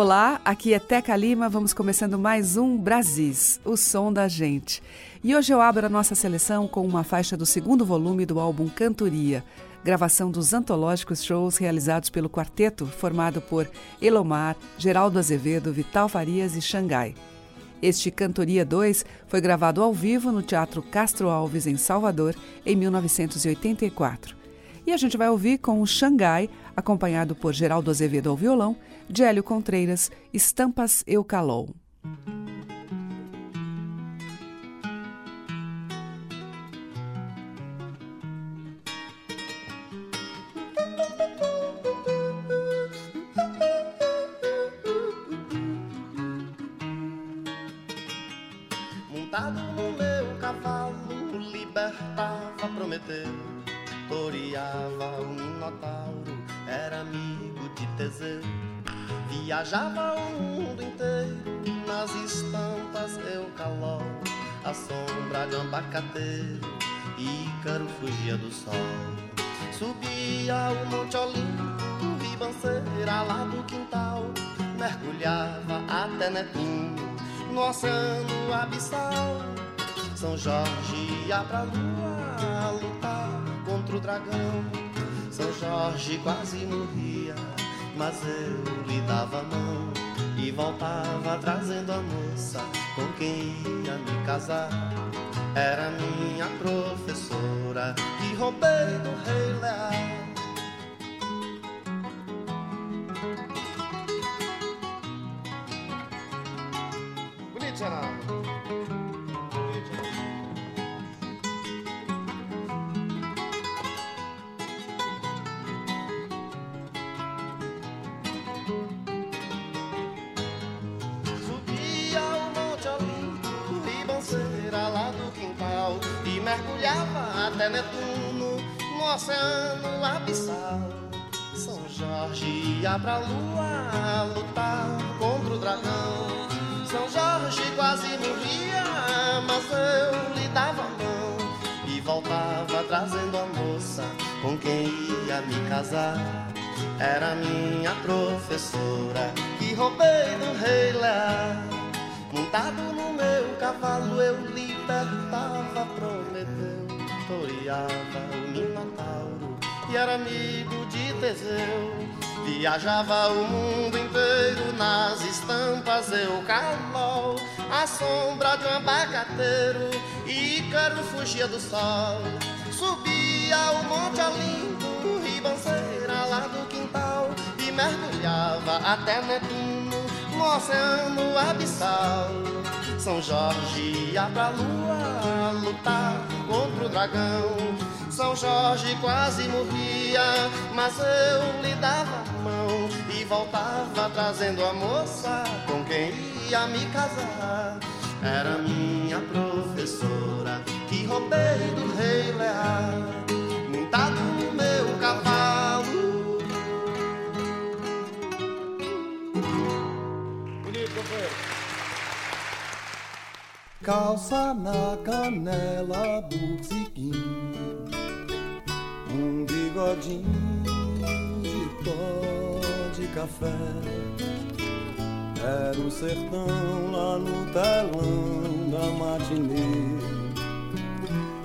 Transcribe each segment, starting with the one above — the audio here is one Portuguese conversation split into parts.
Olá, aqui é Teca Lima, vamos começando mais um Brasis, o som da gente. E hoje eu abro a nossa seleção com uma faixa do segundo volume do álbum Cantoria, gravação dos antológicos shows realizados pelo quarteto formado por Elomar, Geraldo Azevedo, Vital Farias e Xangai. Este Cantoria 2 foi gravado ao vivo no Teatro Castro Alves, em Salvador, em 1984. E a gente vai ouvir com o Xangai, acompanhado por Geraldo Azevedo ao violão, Hélio Contreiras, Estampas Eucalol. Montado no meu cavalo, libertava Prometeu, toreava o Minotauro, era amigo de Teseu. Viajava o mundo inteiro nas estampas Eucalol, a sombra de abacateiro, Ícaro fugia do sol. Subia o Monte Olimpo, ribanceira lá do quintal, mergulhava até Netuno no oceano abissal. São Jorge ia pra lua lutar contra o dragão. São Jorge quase morria, mas eu lhe dava a mão e voltava trazendo a moça com quem ia me casar. Era minha professora que roubei do rei Leal. Pra lua lutar contra o dragão São Jorge quase morria, mas eu lhe dava a mão E voltava trazendo a moça com quem ia me casar era minha professora que roubei do rei Lear. Montado no meu cavalo eu libertava Prometeu, toreava o Minotauro e era amigo de Teseu. Viajava o mundo inteiro nas estampas Eucalol, a sombra de um abacateiro, Ícaro fugia do sol, subia o Monte Olimpo, ribanceira lá do quintal e mergulhava até Netuno no oceano abissal. São Jorge ia pra lua lutar contra o dragão. São Jorge quase morria, mas eu lhe dava a mão e voltava trazendo a moça com quem ia me casar. Era minha professora que roubei do rei Lear, montado no meu cavalo. Calça na canela, Um bigodinho de pó de café. Era o sertão lá no telão da matinê.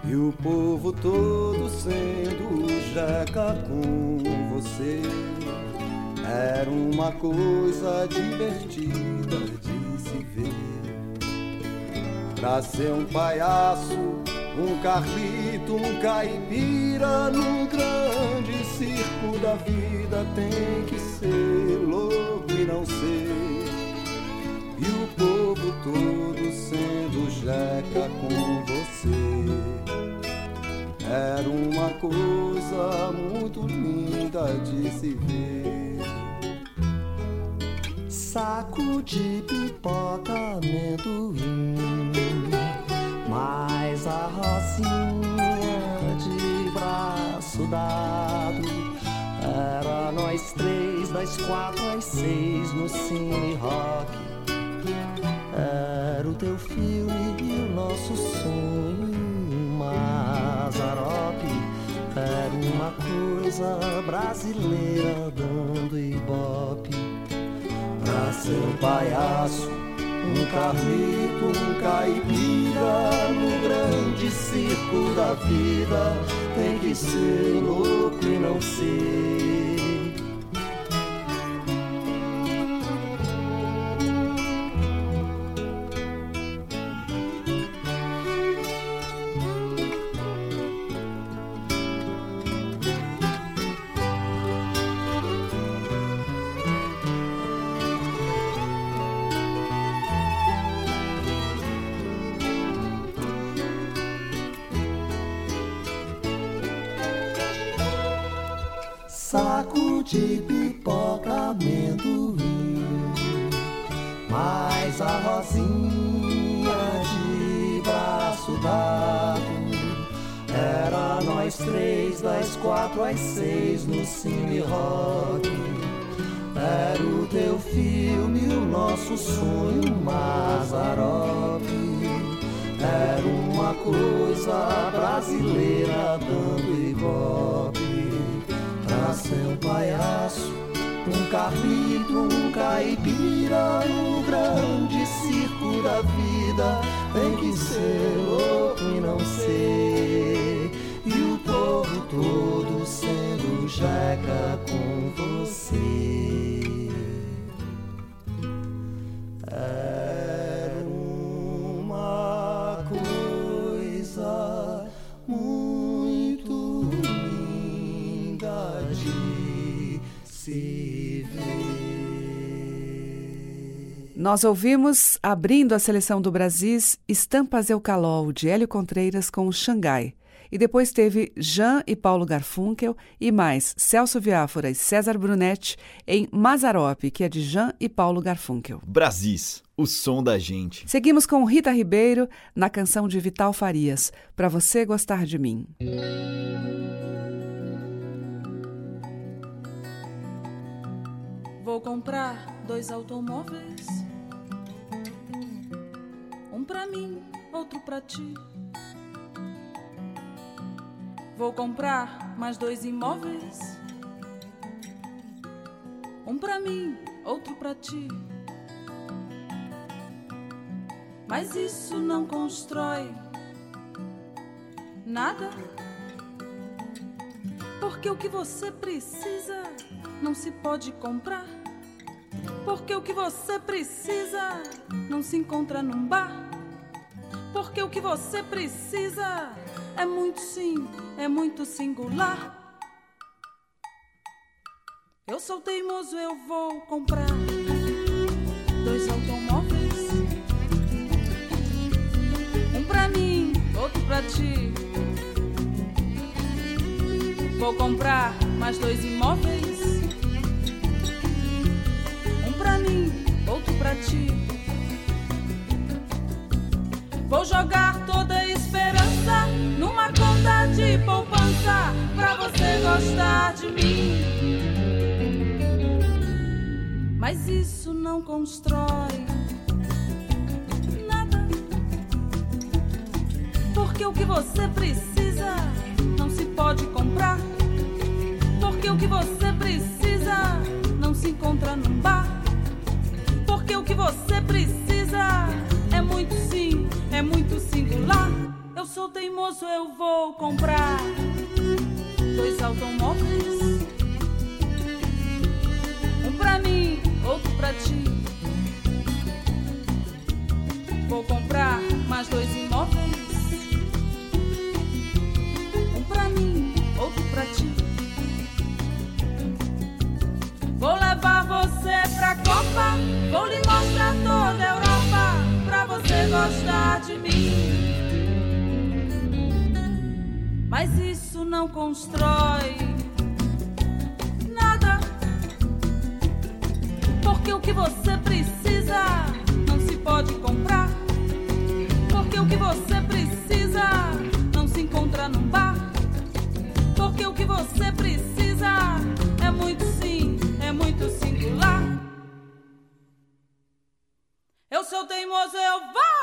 E o povo todo sendo jeca com você. Era uma coisa divertida de se ver. Pra ser um palhaço, um carlito, um caipira Num grande circo da vida tem que ser louco e não ser E o povo todo sendo jeca com você. Era uma coisa muito linda de se ver. Saco de pipoca, amendoim, mais a Rosinha dado. Era nós três, das quatro às seis no Cine Rock. Era o teu filme e o nosso sonho, Mazarope. Era uma coisa brasileira dando ibope pra ser um palhaço um carlito, um caipira no grande circo da vida tem que ser louco e não ser. Nós ouvimos, abrindo a seleção do Brasis, Estampas Eucalol, de Hélio Contreiras com Xangai. E depois teve Jean e Paulo Garfunkel e mais Celso Viáfora e César Brunetti em Mazarope, que é de Jean e Paulo Garfunkel. Brasis, o som da gente. Seguimos com Rita Ribeiro na canção de Vital Farias, Pra Você Gostar de Mim. Vou comprar dois automóveis. Pra mim, outro pra ti. Vou comprar mais dois imóveis. Um pra mim, outro pra ti. Mas isso não constrói nada. Porque o que você precisa não se pode comprar. Porque o que você precisa não se encontra num bar. Porque o que você precisa é muito sim, é muito singular. Eu sou teimoso, eu vou comprar dois automóveis. Um pra mim, outro pra ti. Vou comprar mais dois imóveis. Um pra mim, outro pra ti. Vou jogar toda esperança numa conta de poupança pra você gostar de mim. Mas isso não constrói nada. Porque o que você precisa não se pode comprar. Porque o que você precisa não se encontra num bar. Porque o que você sou teimoso, eu vou comprar dois automóveis. Um pra mim, outro pra ti. Vou comprar mais dois imóveis. Um pra mim, outro pra ti. Vou levar você pra Copa, vou lhe mostrar toda a Europa pra você gostar de mim. Mas isso não constrói nada. Porque o que você precisa não se pode comprar. Porque o que você precisa não se encontra num bar. Porque o que você precisa é muito sim, é muito singular. Eu sou teimoso, eu vou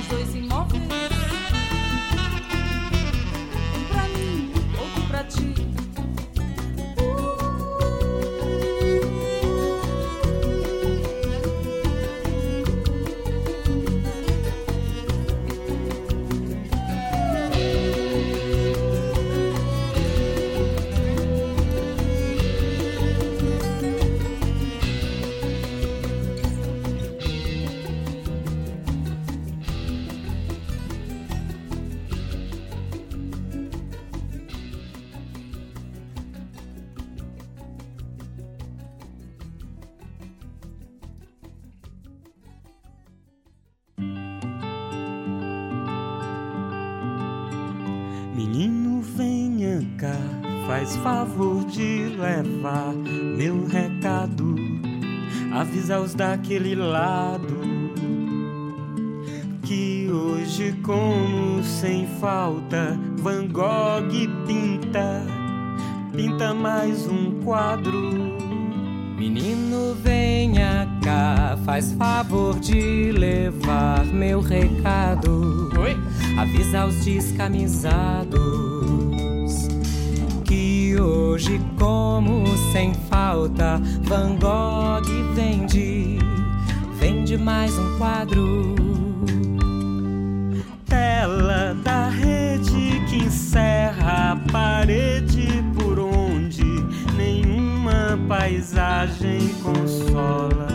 comprar mais dois imóveis. Faz favor de levar meu recado. Avisa os daquele lado que hoje, como sem falta, Van Gogh pinta, pinta mais um quadro. Menino, venha cá, faz favor de levar meu recado. Oi? Avisa os descamisados que hoje, como sem falta, Van Gogh vende, vende mais um quadro. Tela da rede que encerra a parede por onde nenhuma paisagem consola.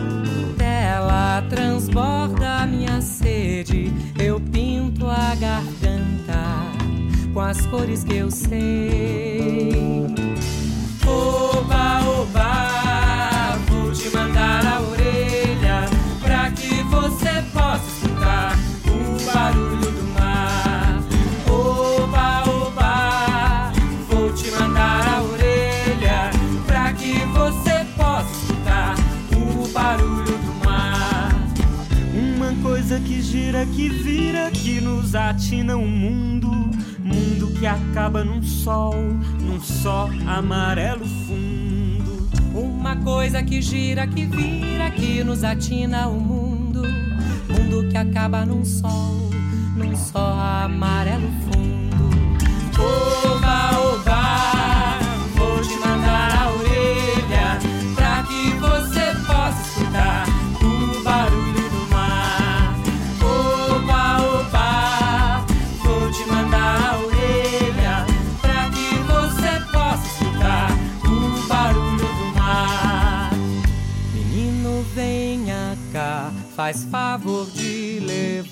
Tela transborda as cores que eu sei. Oba, oba, vou te mandar a orelha pra que você possa escutar o barulho do mar. Oba, oba, vou te mandar a orelha pra que você possa escutar o barulho do mar. Uma coisa que gira, que vira, que nos atina o mundo. Mundo que acaba num sol, num só amarelo fundo. Uma coisa que gira, que vira, que nos atina o mundo. Mundo que acaba num sol, num só amarelo fundo. Oba,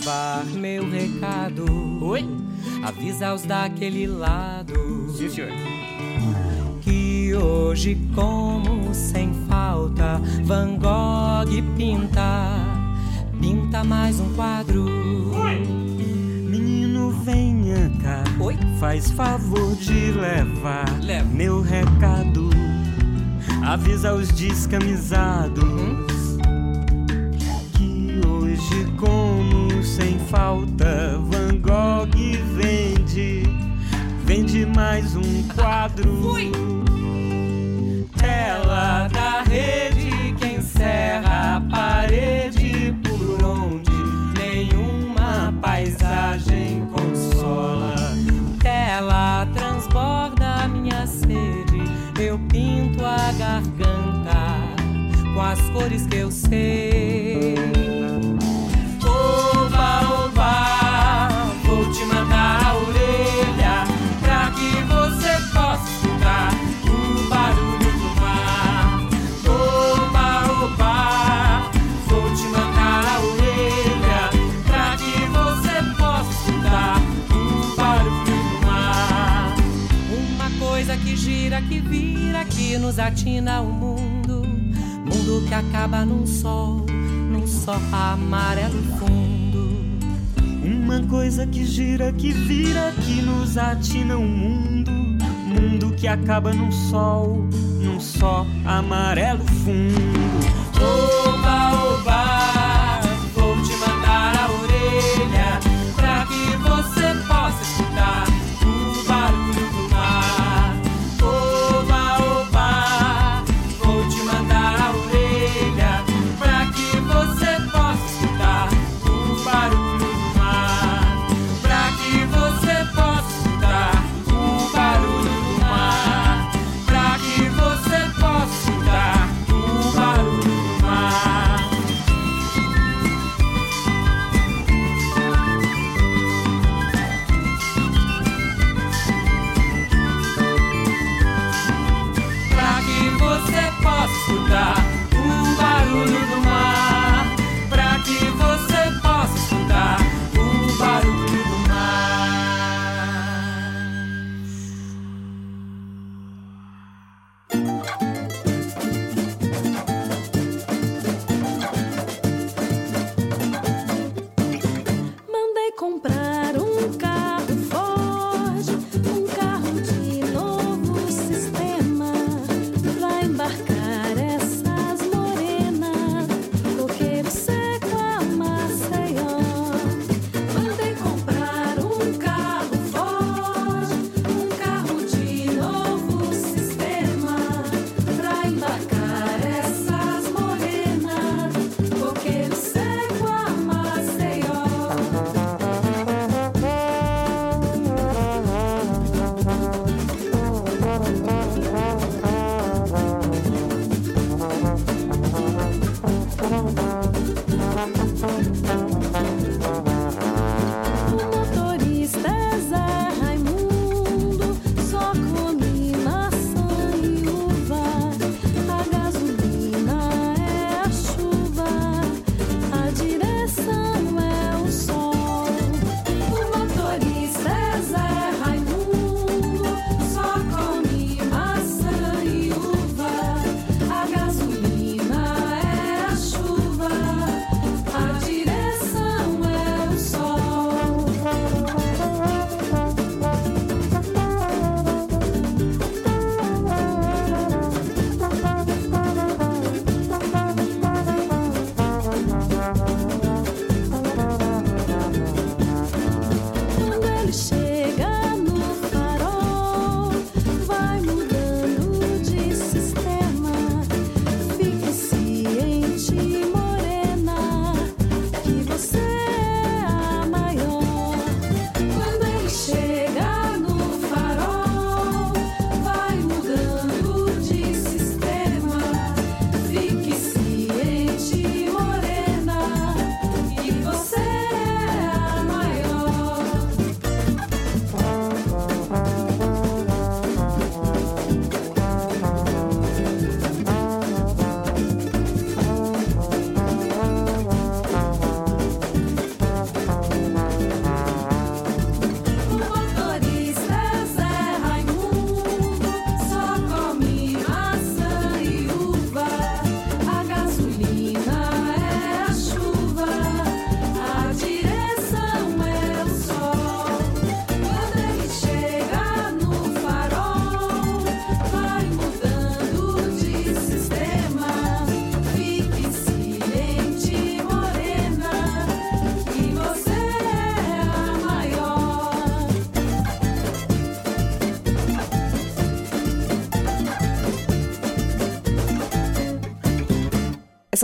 levar meu recado. Oi? Avisa os daquele lado Sim, senhor. que hoje, como sem falta, Van Gogh pinta, pinta mais um quadro. Menino, venha cá. Oi? Faz favor de levar Leva. meu recado. Avisa os descamisados que hoje, como sem falta, Van Gogh vende, vende mais um quadro. Tela da rede que encerra a parede por onde nenhuma paisagem consola. Tela transborda minha sede, eu pinto a garganta com as cores que eu sei. Que vira, que nos atina o mundo. Mundo que acaba num sol, num só amarelo fundo. Uma coisa que gira, que vira, que nos atina o mundo. Mundo que acaba num sol, num só amarelo fundo. Oba,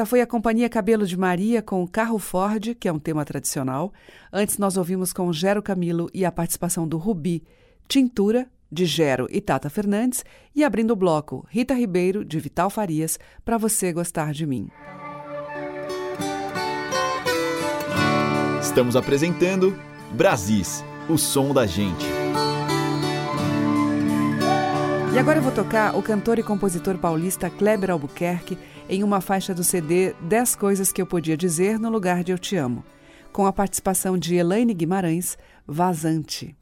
Essa foi a Companhia Cabelo de Maria com o Carro Ford, que é um tema tradicional. Antes nós ouvimos com Gero Camilo e a participação do Rubi, Tintura, de Gero e Tata Fernandes, e abrindo o bloco, Rita Ribeiro, de Vital Farias, Pra Você Gostar de Mim. Estamos apresentando Brasis, o som da gente. E agora eu vou tocar o cantor e compositor paulista Kleber Albuquerque em uma faixa do CD 10 Coisas que eu podia dizer no lugar de Eu Te Amo, com a participação de Elaine Guimarães, Vazante.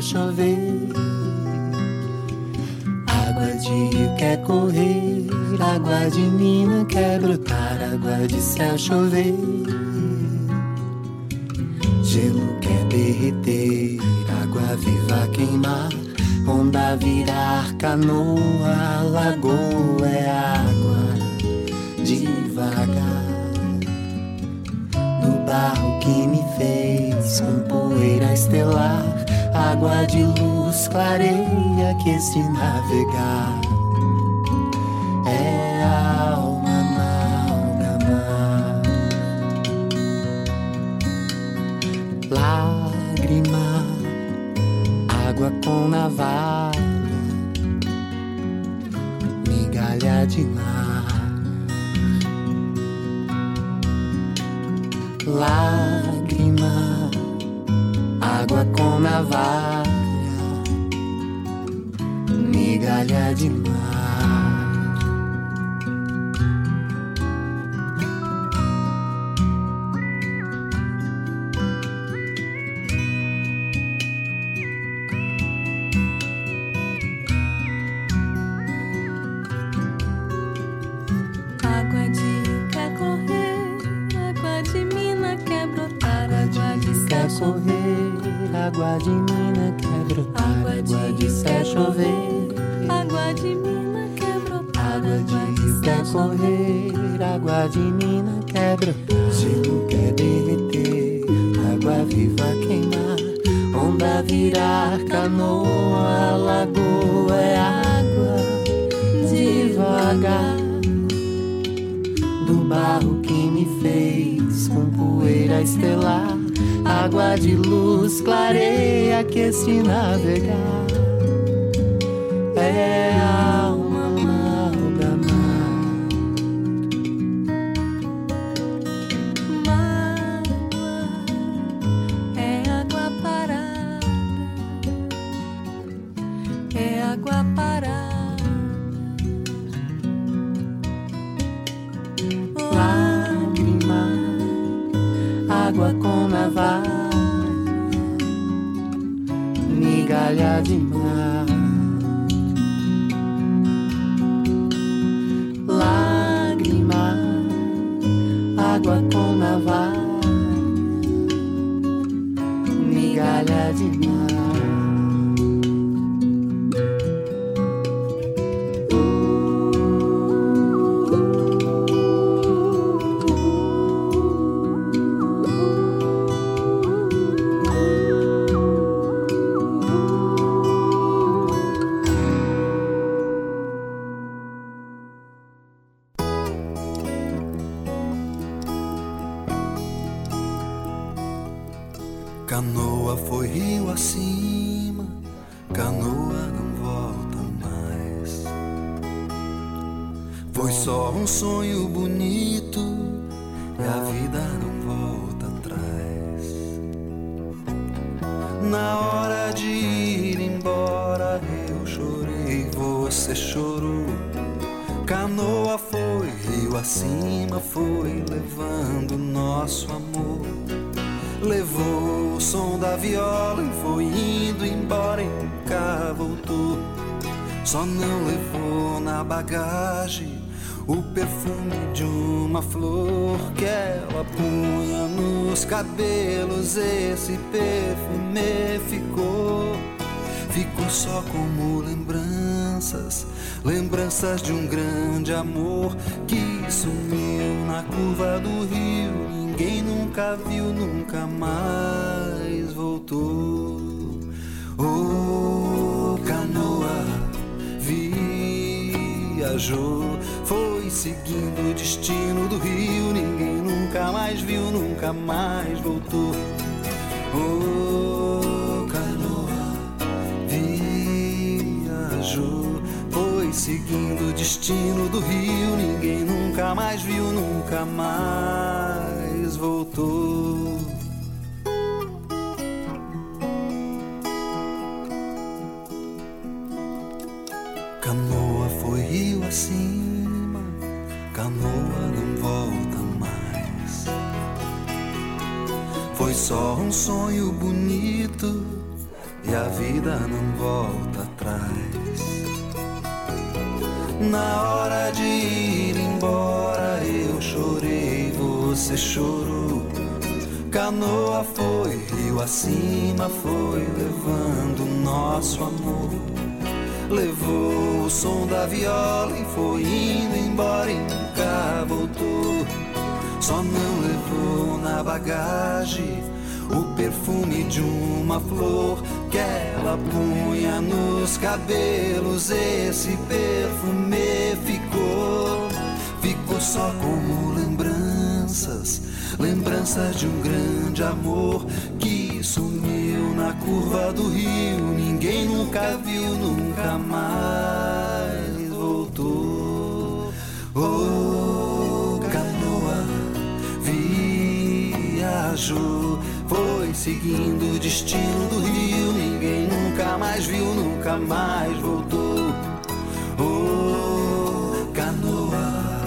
Chover. Água de rio quer correr, água de mina quer brotar, água de céu chover. Gelo quer derreter, água viva queimar, onda virar canoa, lagoa é água devagar. Barro que me fez com poeira estelar, água de luz clareia que se navegar. É a alma amálgama. Lágrima, água com navalha, migalha de mar. Lágrima, água com navalha, migalha de mar. Estelar, água de luz clareia que se navegar. É a navalha, migalha de mar. Só não levou na bagagem o perfume de uma flor que ela punha nos cabelos. Esse perfume ficou, ficou só como lembranças, lembranças de um grande amor que sumiu na curva do rio. Ninguém nunca viu, nunca mais voltou. Oh, canoa viajou, foi seguindo o destino do rio. Ninguém nunca mais viu, nunca mais voltou. Oh, canoa viajou, foi seguindo o destino do rio. Ninguém nunca mais viu, nunca mais voltou. Só um sonho bonito e a vida não volta atrás. Na hora de ir embora eu chorei, você chorou. Canoa foi, rio acima foi, levando nosso amor. Levou o som da viola e foi indo embora e nunca voltou. Só não levou na bagagem o perfume de uma flor que ela punha nos cabelos. Esse perfume ficou, ficou só como lembranças, lembranças de um grande amor que sumiu na curva do rio. Ninguém nunca viu, nunca mais voltou. Oh, viajou foi seguindo o destino do rio. Ninguém nunca mais viu, nunca mais voltou. Oh, canoa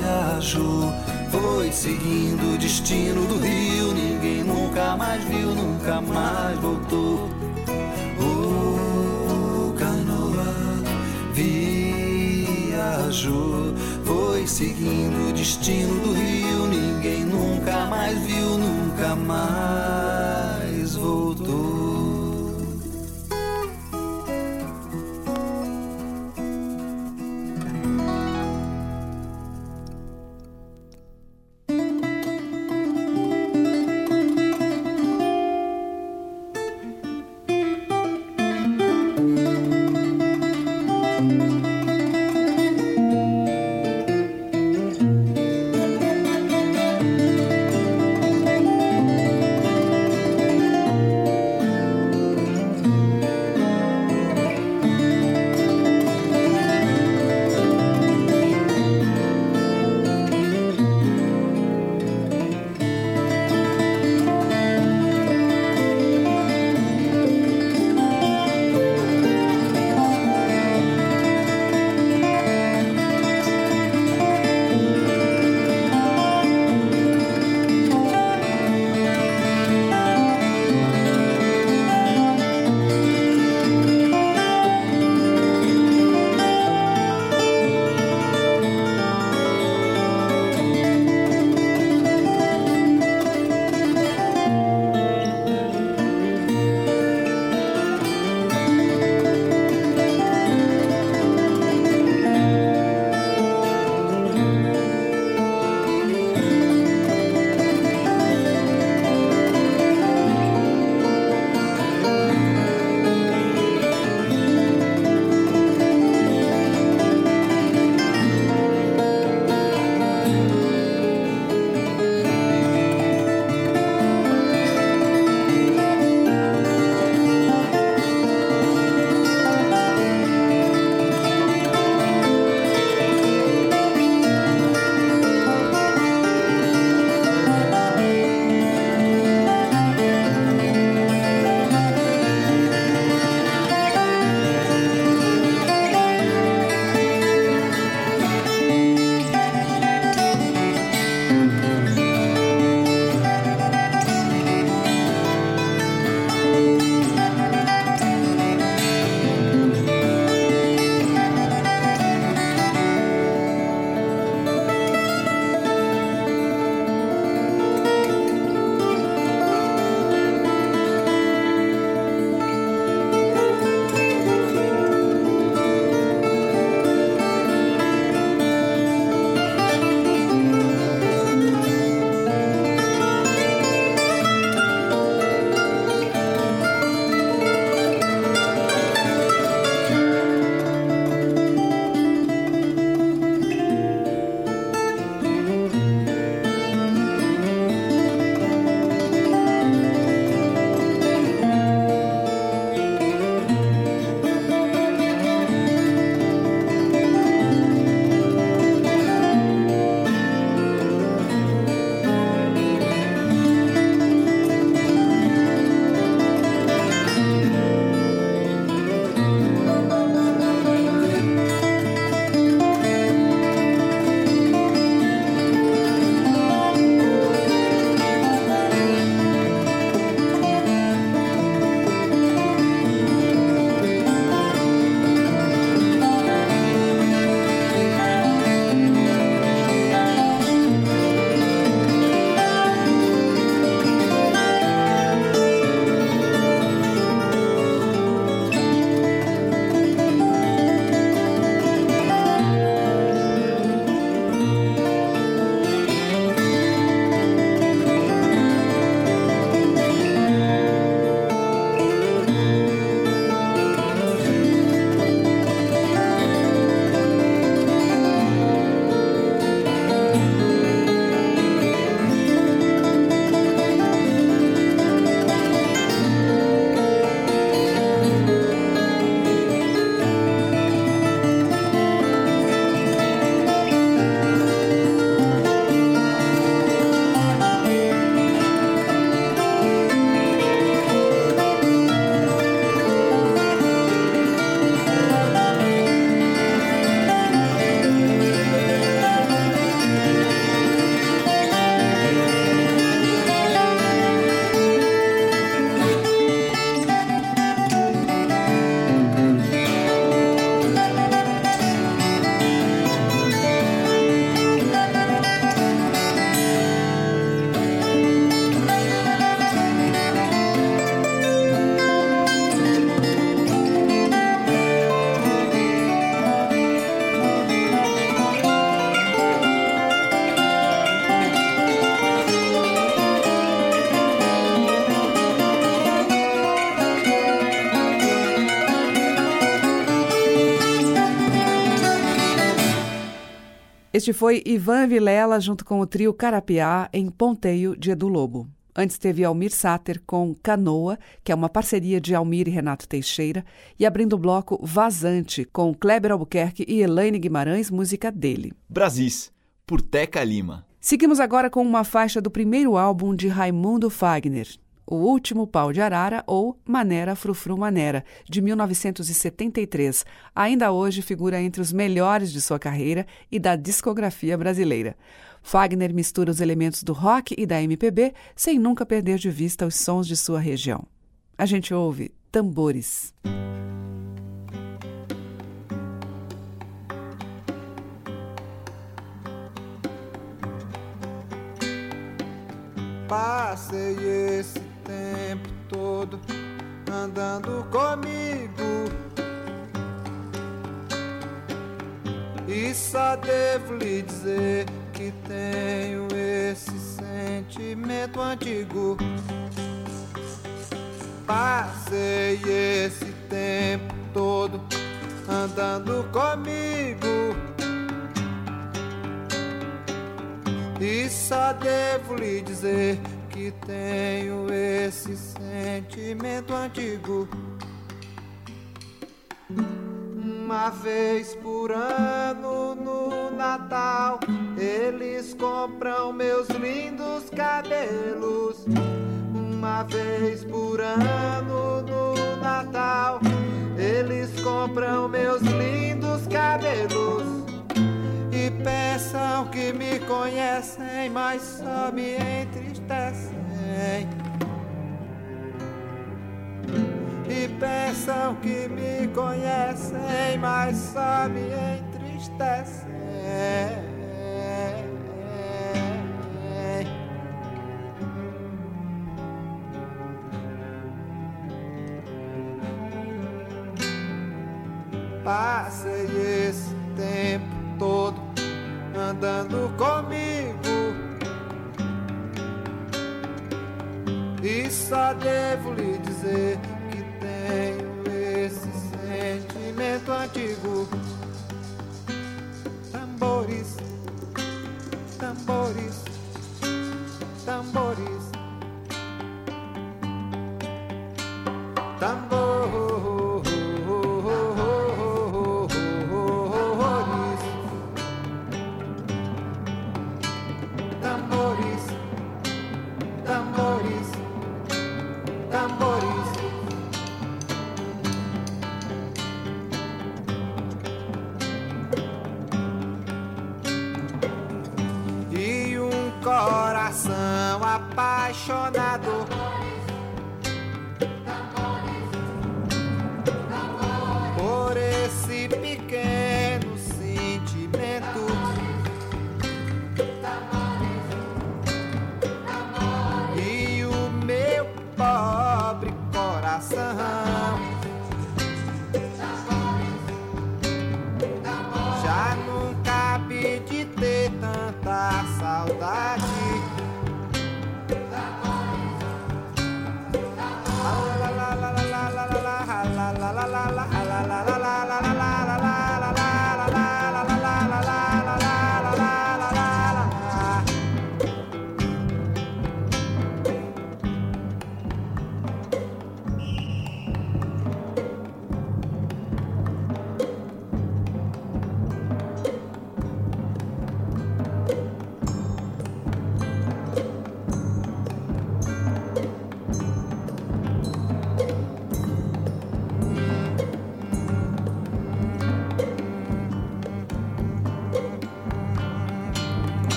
viajou. Foi seguindo o destino do rio. Ninguém nunca mais viu, nunca mais voltou. Oh, canoa viajou. Foi seguindo o destino do rio. Ninguém nunca mais Este foi Ivan Vilela junto com o trio Carapiá em Ponteio de Edu Lobo. Antes teve Almir Sater com Canoa, que é uma parceria de Almir e Renato Teixeira, e abrindo o bloco Vazante com Kleber Albuquerque e Elaine Guimarães, música dele. Brasis, por Teca Lima. Seguimos agora com uma faixa do primeiro álbum de Raimundo Fagner, O Último Pau de Arara ou Manera Frufru Manera, de 1973. Ainda hoje figura entre os melhores de sua carreira e da discografia brasileira. Fagner mistura os elementos do rock e da MPB sem nunca perder de vista os sons de sua região. A gente ouve tambores. Passei esse tempo todo andando comigo. E só devo lhe dizer que tenho esse sentimento antigo. Passei esse tempo todo andando comigo. E só devo lhe dizer que tenho esse sentimento antigo. Uma vez por ano no Natal, eles compram meus lindos cabelos. Uma vez por ano no Natal, eles compram meus lindos cabelos. E pensam que me conhecem, mas só me E pensam que me conhecem, mas só me entristecem. Passei esse tempo todo andando comigo. E só devo lhe dizer que tenho esse sentimento antigo. Tambores, tambores, tambores, tambores. Apaixonado.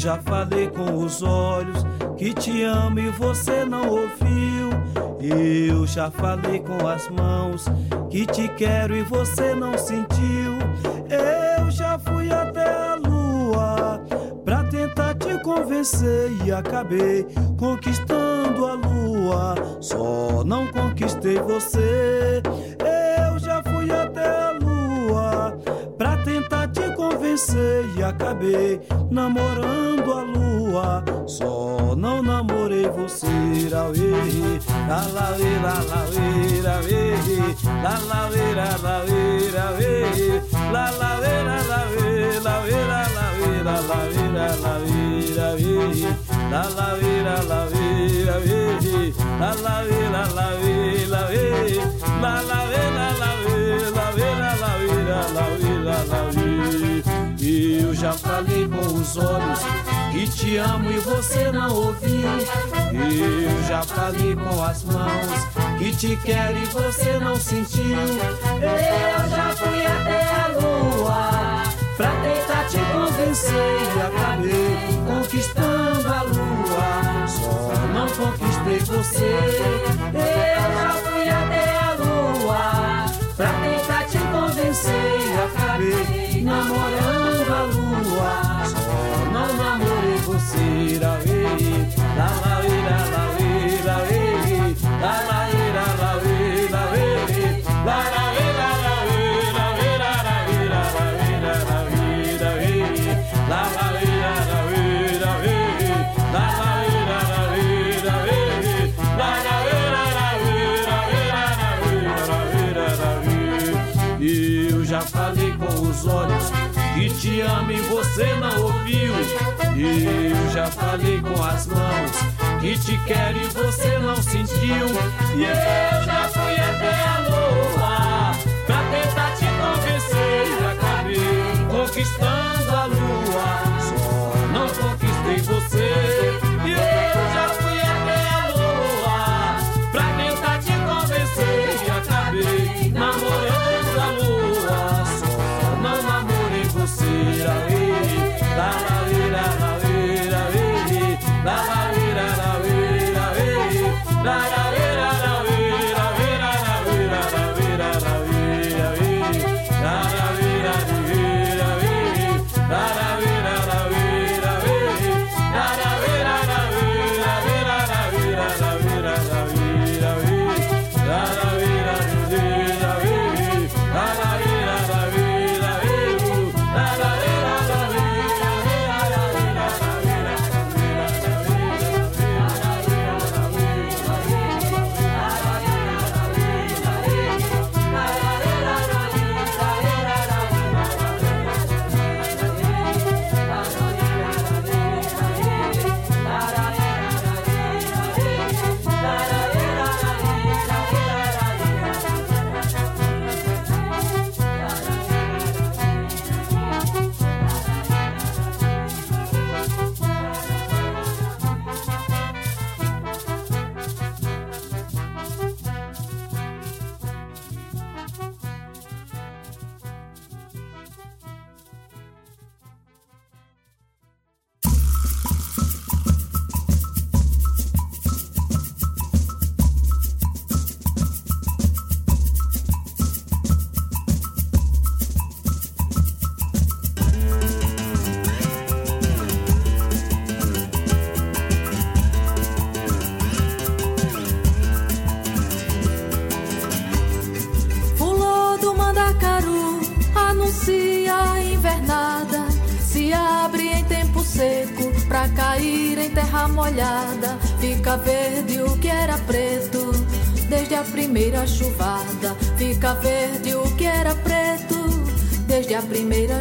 Já falei com os olhos que te amo e você não ouviu. Eu já falei com as mãos que te quero e você não sentiu. Eu já fui até a lua pra tentar te convencer e acabei conquistando a lua. Só não conquistei você. Eu já fui até a lua pra tentar te convencer e acabei namorando la la li la la li la li la la li la la li la li la la li la la li la li la la li la la li la la li la li la la li la la li la li la la li la la li la li la la li la la li la li la la li la la li já falei com os olhos que te amo e você não ouviu. Eu já falei com as mãos que te quero e você não sentiu. Eu já fui até a lua pra tentar te convencer e acabei conquistando a lua. Só não conquistei você. Eu já fui até a lua pra tentar te convencer e acabei namorando. mama. Eu já falei com as mãos que te quero e você não sentiu. E eu já fui até a lua pra tentar te convencer acabei conquistando a lua. Só não conquistei você.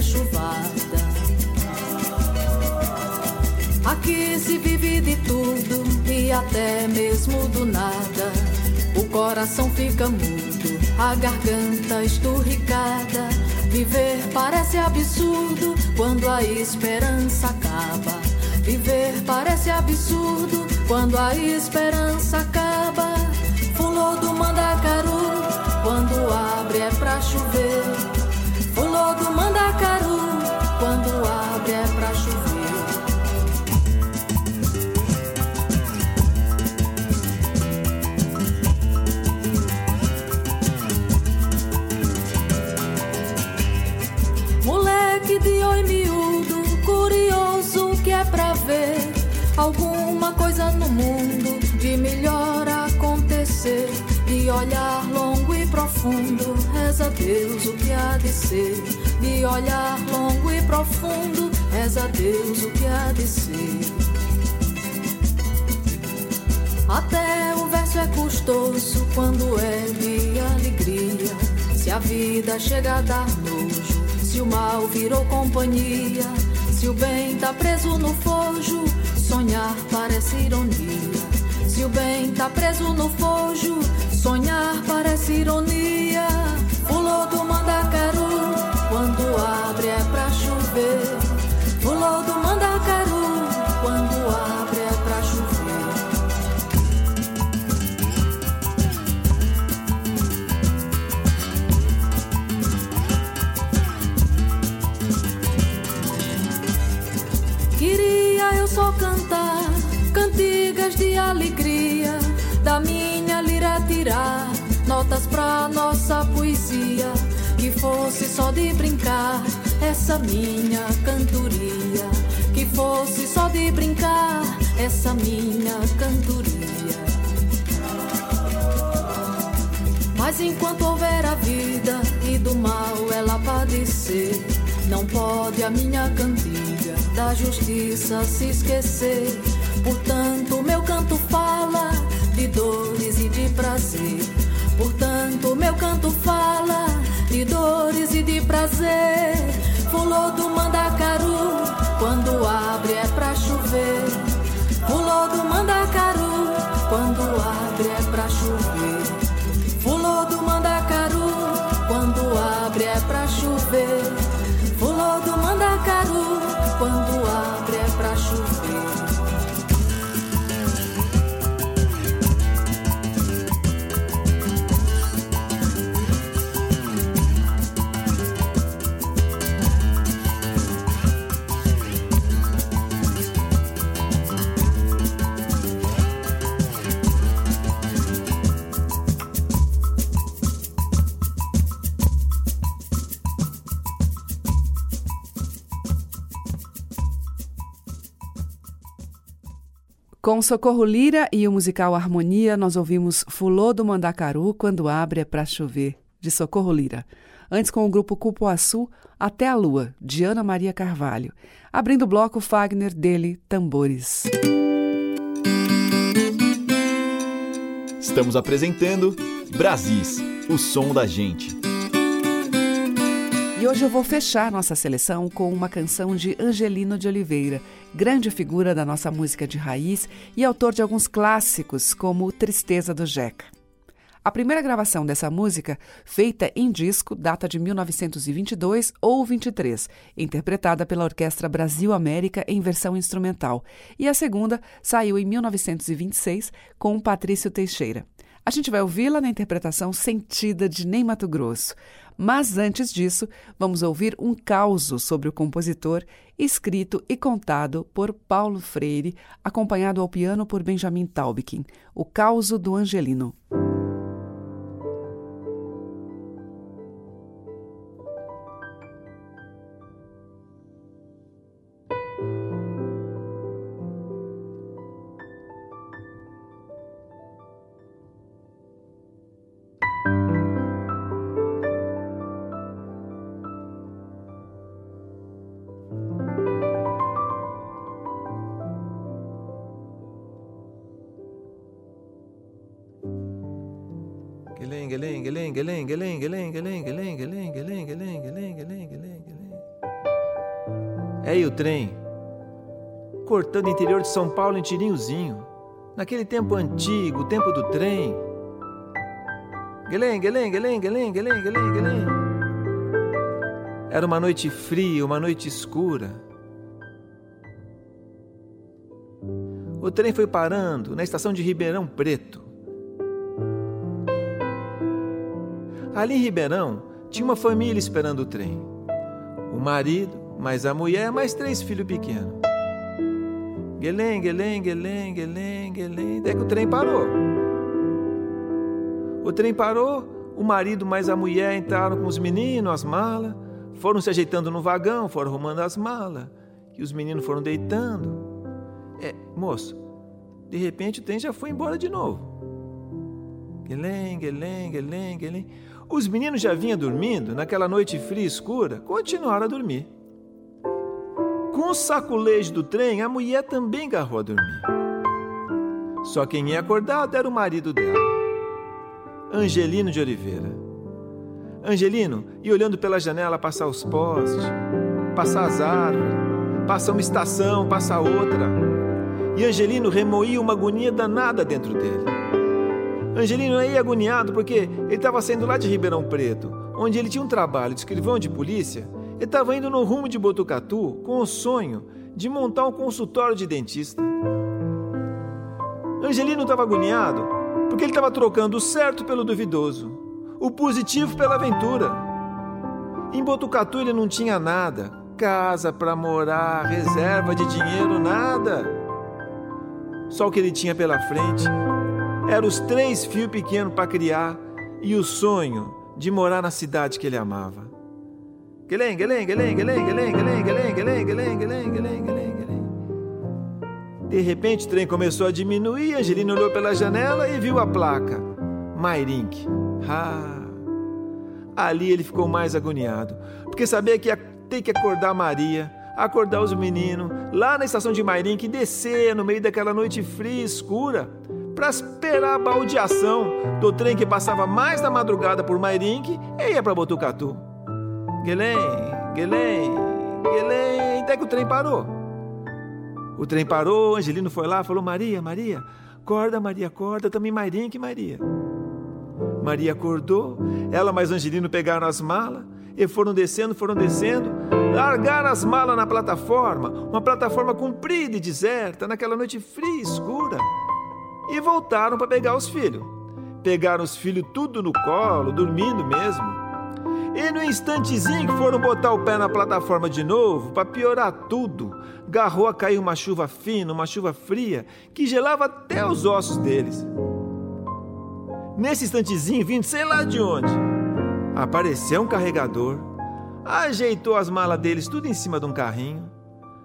Chuvada. Aqui se vive de tudo e até mesmo do nada. O coração fica mudo, a garganta esturricada. Viver parece absurdo quando a esperança acaba. Viver parece absurdo quando a esperança acaba. Fulô do mandacaru, quando abre é pra chover. Alguma coisa no mundo de melhor acontecer. De olhar longo e profundo, reza Deus o que há de ser. De olhar longo e profundo, reza Deus o que há de ser. Até o verso é custoso quando é de alegria. Se a vida chega a dar nojo, se o mal virou companhia, se o bem tá preso no fojo, sonhar parece ironia. Se o bem tá preso no fojo, sonhar parece ironia. Pulou do mandacaru, quando abre é pra cantigas de alegria, da minha lira tirar notas pra nossa poesia, que fosse só de brincar essa minha cantoria, que fosse só de brincar essa minha cantoria. Mas enquanto houver a vida e do mal ela padecer, não pode a minha cantiga da justiça se esquecer. Portanto, meu canto fala de dores e de prazer. Portanto, meu canto fala Com Socorro Lira e o musical Harmonia, nós ouvimos Fulô do Mandacaru quando abre é pra chover, de Socorro Lira. Antes com o grupo Cupuaçu, Até a Lua, de Ana Maria Carvalho. Abrindo o bloco Fagner dele, Tambores. Estamos apresentando Brasis, o som da gente. E hoje eu vou fechar nossa seleção com uma canção de Angelino de Oliveira, grande figura da nossa música de raiz e autor de alguns clássicos, como Tristeza do Jeca. A primeira gravação dessa música, feita em disco, data de 1922 ou 23, interpretada pela Orquestra Brasil América em versão instrumental, e a segunda saiu em 1926 com Patrício Teixeira. A gente vai ouvi-la na interpretação sentida de Ney Mato Grosso. Mas antes disso, vamos ouvir um causo sobre o compositor, escrito e contado por Paulo Freire, acompanhado ao piano por Benjamin Taubkin, o causo do Angelino. Interior de São Paulo em tirinhozinho, naquele tempo antigo, o tempo do trem. Guelém, guelém, guelém, guelém, guelém, guelém, guelém. Era uma noite fria, uma noite escura. O trem foi parando na estação de Ribeirão Preto. Ali em Ribeirão tinha uma família esperando o trem. O marido, mais a mulher, mais três filhos pequenos. Guelém, guelém, guelém, guelém, guelém. Até que o trem parou. O trem parou, o marido mais a mulher entraram com os meninos, as malas, foram se ajeitando no vagão, foram arrumando as malas, e os meninos foram deitando. É, moço, de repente o trem já foi embora de novo. Guelém, guelém, guelém, guelém. Os meninos já vinham dormindo, naquela noite fria e escura, continuaram a dormir. Com o saculejo do trem, a mulher também garrou a dormir. Só quem ia acordado era o marido dela, Angelino de Oliveira. Angelino ia olhando pela janela passar os postes, passar as árvores, passar uma estação, passar outra. E Angelino remoía uma agonia danada dentro dele. Angelino ia agoniado porque ele estava saindo lá de Ribeirão Preto, onde ele tinha um trabalho de escrivão de polícia. Estava indo no rumo de Botucatu com o sonho de montar um consultório de dentista. Angelino estava agoniado porque ele estava trocando o certo pelo duvidoso, o positivo pela aventura. Em Botucatu ele não tinha nada, casa para morar, reserva de dinheiro, nada. Só o que ele tinha pela frente eram os três filhos pequenos para criar e o sonho de morar na cidade que ele amava. Guelém, guelém, guelém, guelém, guelém, guelém, guelém, guelém, guelém, guelém, guelém. De repente o trem começou a diminuir, Angelina olhou pela janela e viu a placa. Mairink. Ah. Ali ele ficou mais agoniado, porque sabia que ia ter que acordar Maria, acordar os meninos, lá na estação de Mairink, descer no meio daquela noite fria e escura para esperar a baldeação do trem que passava mais da madrugada por Mairink e ia para Botucatu. Guelém, Guelém, Guelém, até que o trem parou. O trem parou, Angelino foi lá, falou: Maria, Maria, acorda, Maria, acorda, também Mairink, Maria. Maria acordou, ela mais Angelino pegaram as malas e foram descendo, foram descendo, largaram as malas na plataforma, uma plataforma comprida e deserta, naquela noite fria e escura e voltaram para pegar os filhos. Pegaram os filhos tudo no colo, dormindo mesmo. E no instantezinho que foram botar o pé na plataforma de novo, para piorar tudo, garrou a cair uma chuva fina, uma chuva fria, que gelava até os ossos deles. Nesse instantezinho, vindo sei lá de onde, apareceu um carregador, ajeitou as malas deles tudo em cima de um carrinho,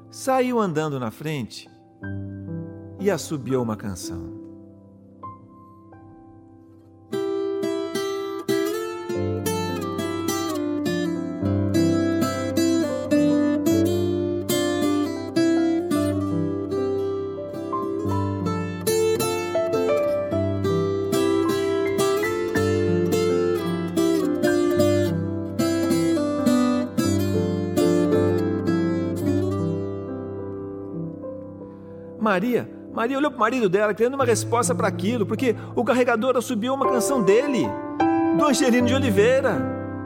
saiu andando na frente e assobiou uma canção. Maria, Maria olhou para o marido dela, querendo uma resposta para aquilo, porque o carregador subiu uma canção dele, do Angelino de Oliveira,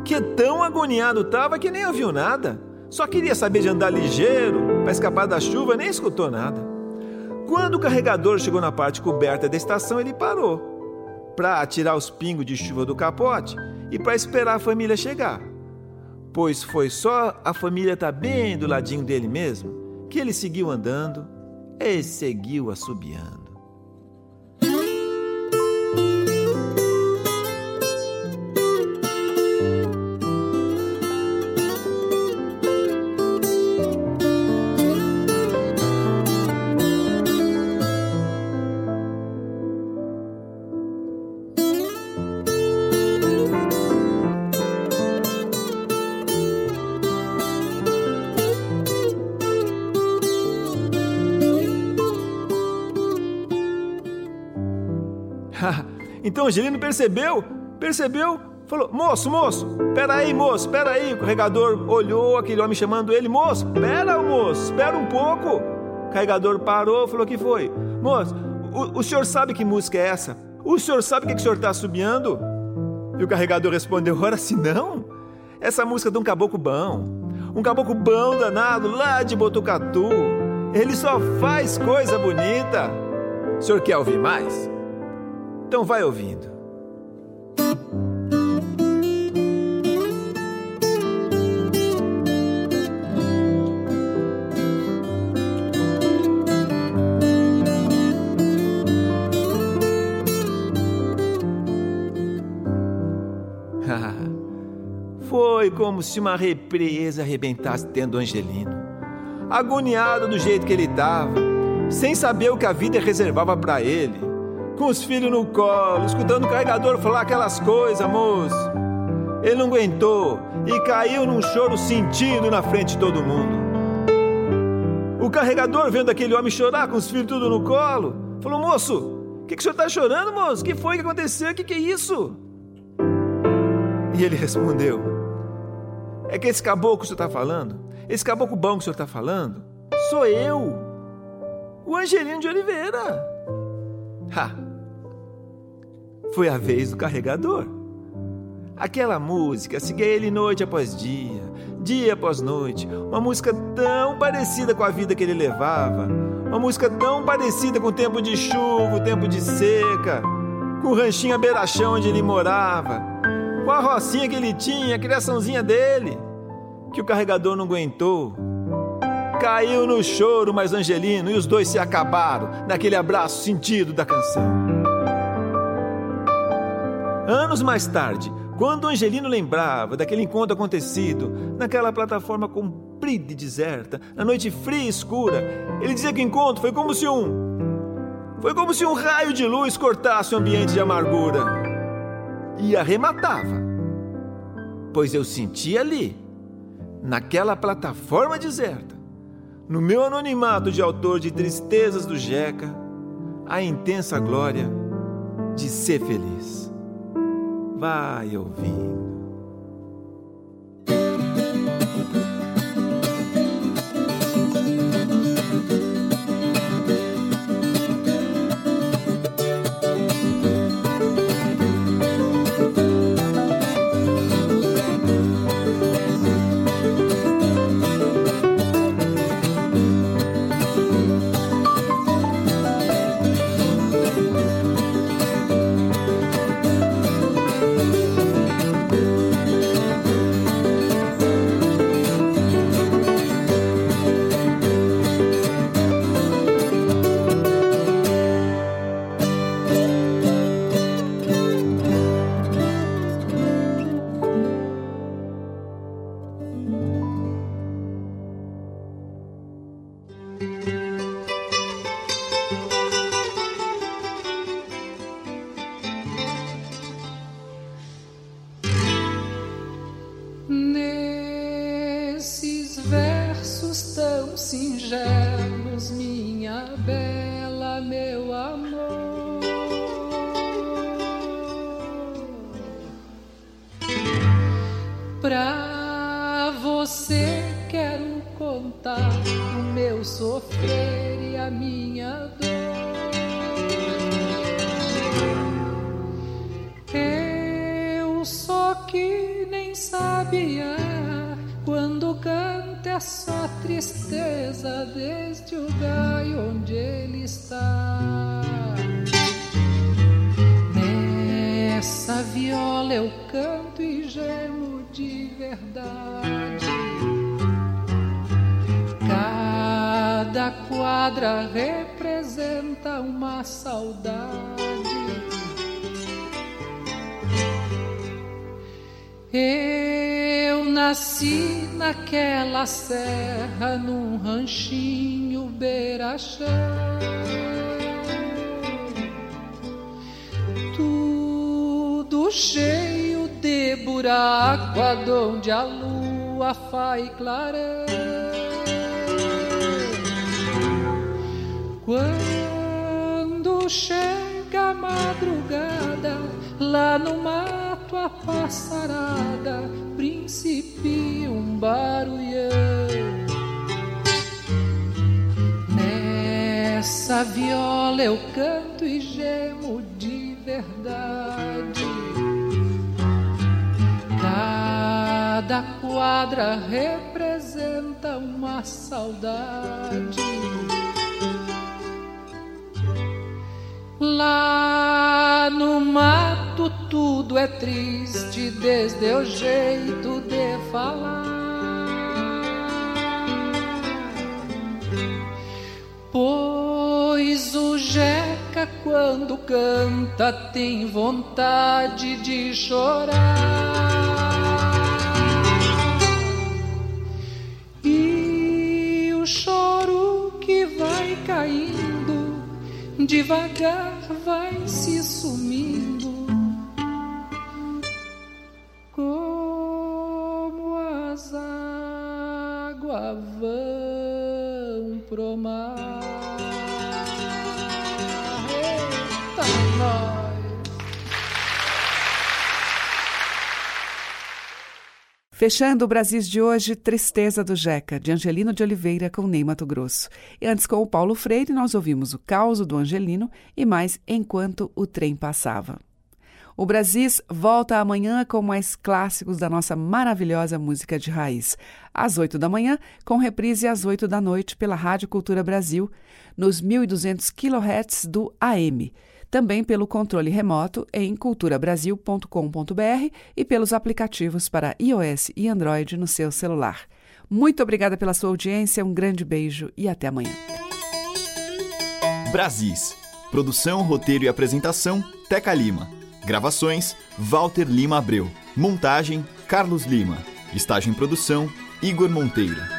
que tão agoniado estava que nem ouviu nada. Só queria saber de andar ligeiro, para escapar da chuva, nem escutou nada. Quando o carregador chegou na parte coberta da estação, ele parou para tirar os pingos de chuva do capote e para esperar a família chegar. Pois foi só a família estar tá bem do ladinho dele mesmo que ele seguiu andando e seguiu assobiando. Então Angelino percebeu, percebeu, falou: Moço, moço, peraí, moço, peraí. O carregador olhou aquele homem chamando ele: Moço, pera, moço, espera um pouco. O carregador parou, falou: Que foi? Moço, o, o senhor sabe que música é essa? O senhor sabe o que, que o senhor está subiando? E o carregador respondeu: Ora, se não? Essa música é de um caboclo bom. Um caboclo bom danado lá de Botucatu. Ele só faz coisa bonita. O senhor quer ouvir mais? Então vai ouvindo. foi, como se uma represa arrebentasse dentro do Angelino. Agoniado do jeito que ele estava, sem saber o que a vida reservava para ele, com os filhos no colo, escutando o carregador falar aquelas coisas, moço. Ele não aguentou e caiu num choro sentido na frente de todo mundo. O carregador, vendo aquele homem chorar com os filhos tudo no colo, falou: Moço, o que, que o senhor está chorando, moço? O que foi que aconteceu? O que, que é isso? E ele respondeu: É que esse caboclo que o senhor está falando, esse caboclo bom que o senhor está falando, sou eu, o Angelino de Oliveira. Ha! Foi a vez do carregador. Aquela música seguia ele noite após dia, dia após noite, uma música tão parecida com a vida que ele levava, uma música tão parecida com o tempo de chuva, o tempo de seca, com o ranchinho à beira-chão onde ele morava, com a rocinha que ele tinha, a criaçãozinha dele, que o carregador não aguentou. Caiu no choro mais Angelino e os dois se acabaram naquele abraço sentido da canção. Anos mais tarde, quando Angelino lembrava daquele encontro acontecido naquela plataforma comprida e deserta, na noite fria e escura, ele dizia que o encontro foi como se um foi como se um raio de luz cortasse o ambiente de amargura e arrematava. Pois eu senti ali, naquela plataforma deserta, no meu anonimato de autor de tristezas do Jeca, a intensa glória de ser feliz. Vai tão singelos, minha bela, meu amor. Pra você quero contar o meu sofrer. tristeza desde o lugar onde ele está. Nessa viola eu canto e gemo de verdade. Cada quadra representa uma saudade. E ouvindo. naquela serra, num ranchinho beira-chão. Tudo cheio de buraco, aonde a lua faz clarão. Quando chega a madrugada, lá no mato a passarada principia um barulhão. Nessa viola eu canto e gemo de verdade. Cada quadra representa uma saudade. Lá no mato tudo é triste desde o jeito de falar. Pois o Jeca, quando canta, tem vontade de chorar. E o choro que vai caindo, devagar vai se sumir. Vão pro mar. Eita, nós. Fechando o Brasis de hoje, Tristeza do Jeca, de Angelino de Oliveira com Ney Mato Grosso. E antes, com o Paulo Freire, nós ouvimos o Causo do Angelino e mais Enquanto o Trem Passava. O Brasis volta amanhã com mais clássicos da nossa maravilhosa música de raiz. Às 8 da manhã, com reprise às 8 da noite pela Rádio Cultura Brasil, nos 1.200 kHz do AM também pelo controle remoto em culturabrasil.com.br e pelos aplicativos para iOS e Android no seu celular. Muito obrigada pela sua audiência, um grande beijo e até amanhã. Brasis. Produção, roteiro e apresentação: Teca Lima. Gravações: Walter Lima Abreu. Montagem: Carlos Lima. Estágio em produção: Igor Monteiro.